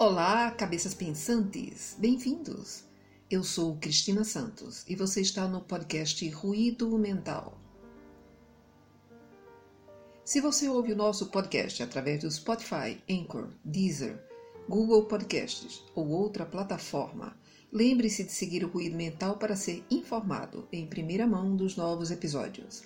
Olá, cabeças pensantes! Bem-vindos! Eu sou Cristina Santos e você está no podcast Ruído Mental. Se você ouve o nosso podcast através do Spotify, Anchor, Deezer, Google Podcasts ou outra plataforma, lembre-se de seguir o Ruído Mental para ser informado em primeira mão dos novos episódios.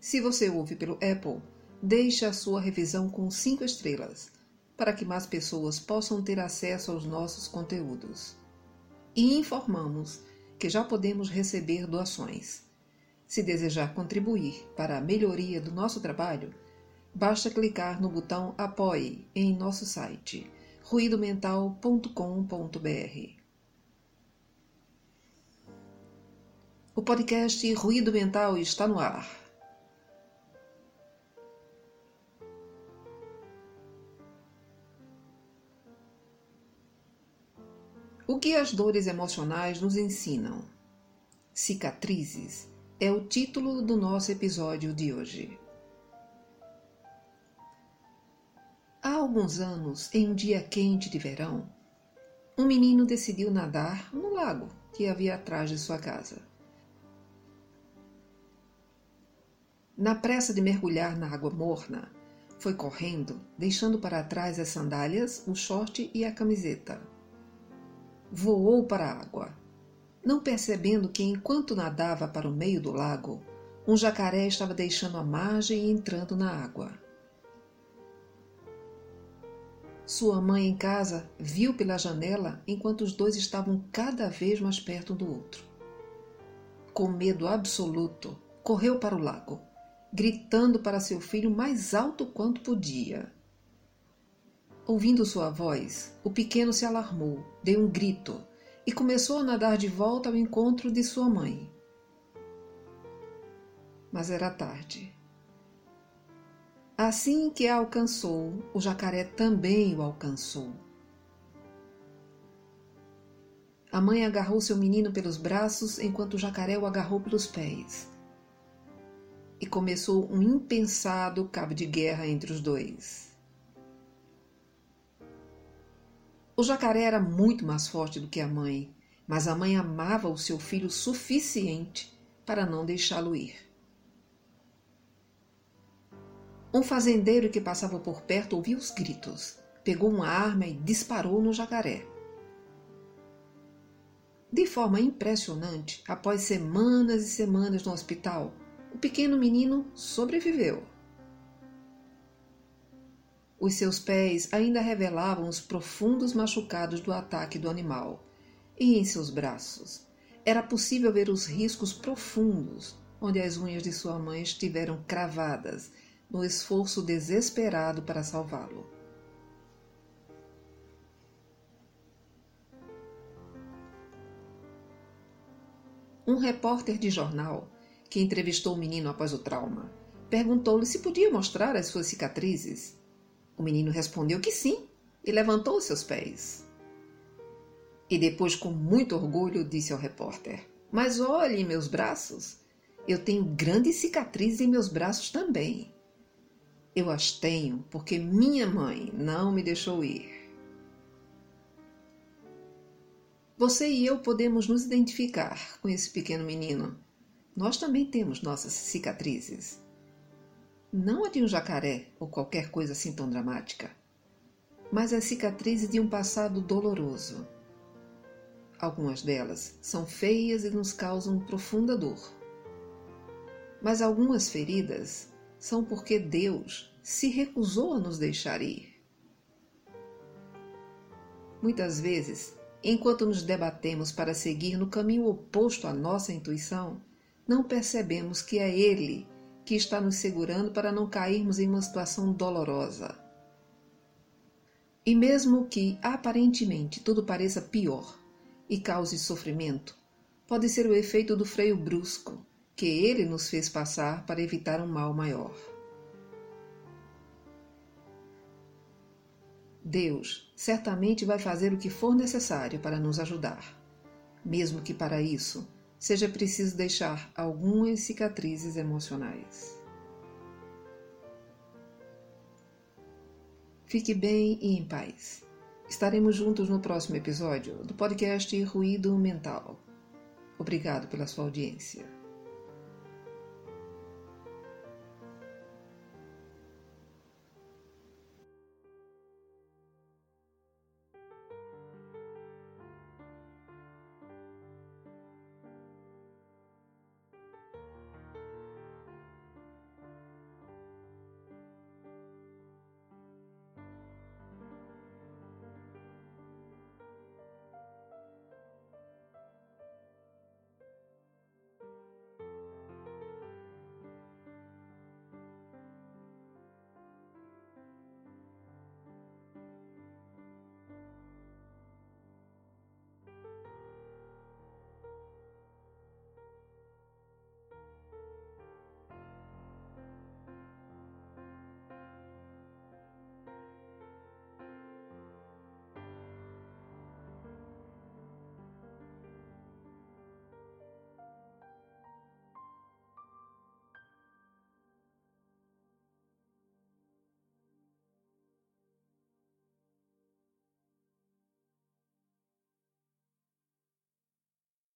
Se você ouve pelo Apple, deixe a sua revisão com 5 estrelas para que mais pessoas possam ter acesso aos nossos conteúdos. E informamos que já podemos receber doações. Se desejar contribuir para a melhoria do nosso trabalho, basta clicar no botão Apoie em nosso site ruidomental.com.br. O podcast Ruído Mental está no ar. O que as dores emocionais nos ensinam? Cicatrizes é o título do nosso episódio de hoje. Há alguns anos, em um dia quente de verão, um menino decidiu nadar no lago que havia atrás de sua casa. Na pressa de mergulhar na água morna, foi correndo, deixando para trás as sandálias, o short e a camiseta voou para a água, não percebendo que enquanto nadava para o meio do lago, um jacaré estava deixando a margem e entrando na água. Sua mãe em casa viu pela janela enquanto os dois estavam cada vez mais perto do outro. Com medo absoluto, correu para o lago, gritando para seu filho mais alto quanto podia. Ouvindo sua voz, o pequeno se alarmou, deu um grito e começou a nadar de volta ao encontro de sua mãe. Mas era tarde. Assim que a alcançou, o jacaré também o alcançou. A mãe agarrou seu menino pelos braços enquanto o jacaré o agarrou pelos pés. E começou um impensado cabo de guerra entre os dois. O jacaré era muito mais forte do que a mãe, mas a mãe amava o seu filho suficiente para não deixá-lo ir. Um fazendeiro que passava por perto ouviu os gritos, pegou uma arma e disparou no jacaré. De forma impressionante, após semanas e semanas no hospital, o pequeno menino sobreviveu. Os seus pés ainda revelavam os profundos machucados do ataque do animal, e em seus braços era possível ver os riscos profundos onde as unhas de sua mãe estiveram cravadas no esforço desesperado para salvá-lo. Um repórter de jornal, que entrevistou o menino após o trauma, perguntou-lhe se podia mostrar as suas cicatrizes. O menino respondeu que sim e levantou seus pés. E depois, com muito orgulho, disse ao repórter: Mas olhe meus braços. Eu tenho grandes cicatrizes em meus braços também. Eu as tenho porque minha mãe não me deixou ir. Você e eu podemos nos identificar com esse pequeno menino. Nós também temos nossas cicatrizes não a de um jacaré ou qualquer coisa assim tão dramática, mas as cicatrizes de um passado doloroso. Algumas delas são feias e nos causam profunda dor. Mas algumas feridas são porque Deus se recusou a nos deixar ir. Muitas vezes, enquanto nos debatemos para seguir no caminho oposto à nossa intuição, não percebemos que é Ele que está nos segurando para não cairmos em uma situação dolorosa. E mesmo que aparentemente tudo pareça pior e cause sofrimento, pode ser o efeito do freio brusco que ele nos fez passar para evitar um mal maior. Deus certamente vai fazer o que for necessário para nos ajudar, mesmo que para isso seja preciso deixar algumas cicatrizes emocionais. Fique bem e em paz. Estaremos juntos no próximo episódio do podcast Ruído Mental. Obrigado pela sua audiência.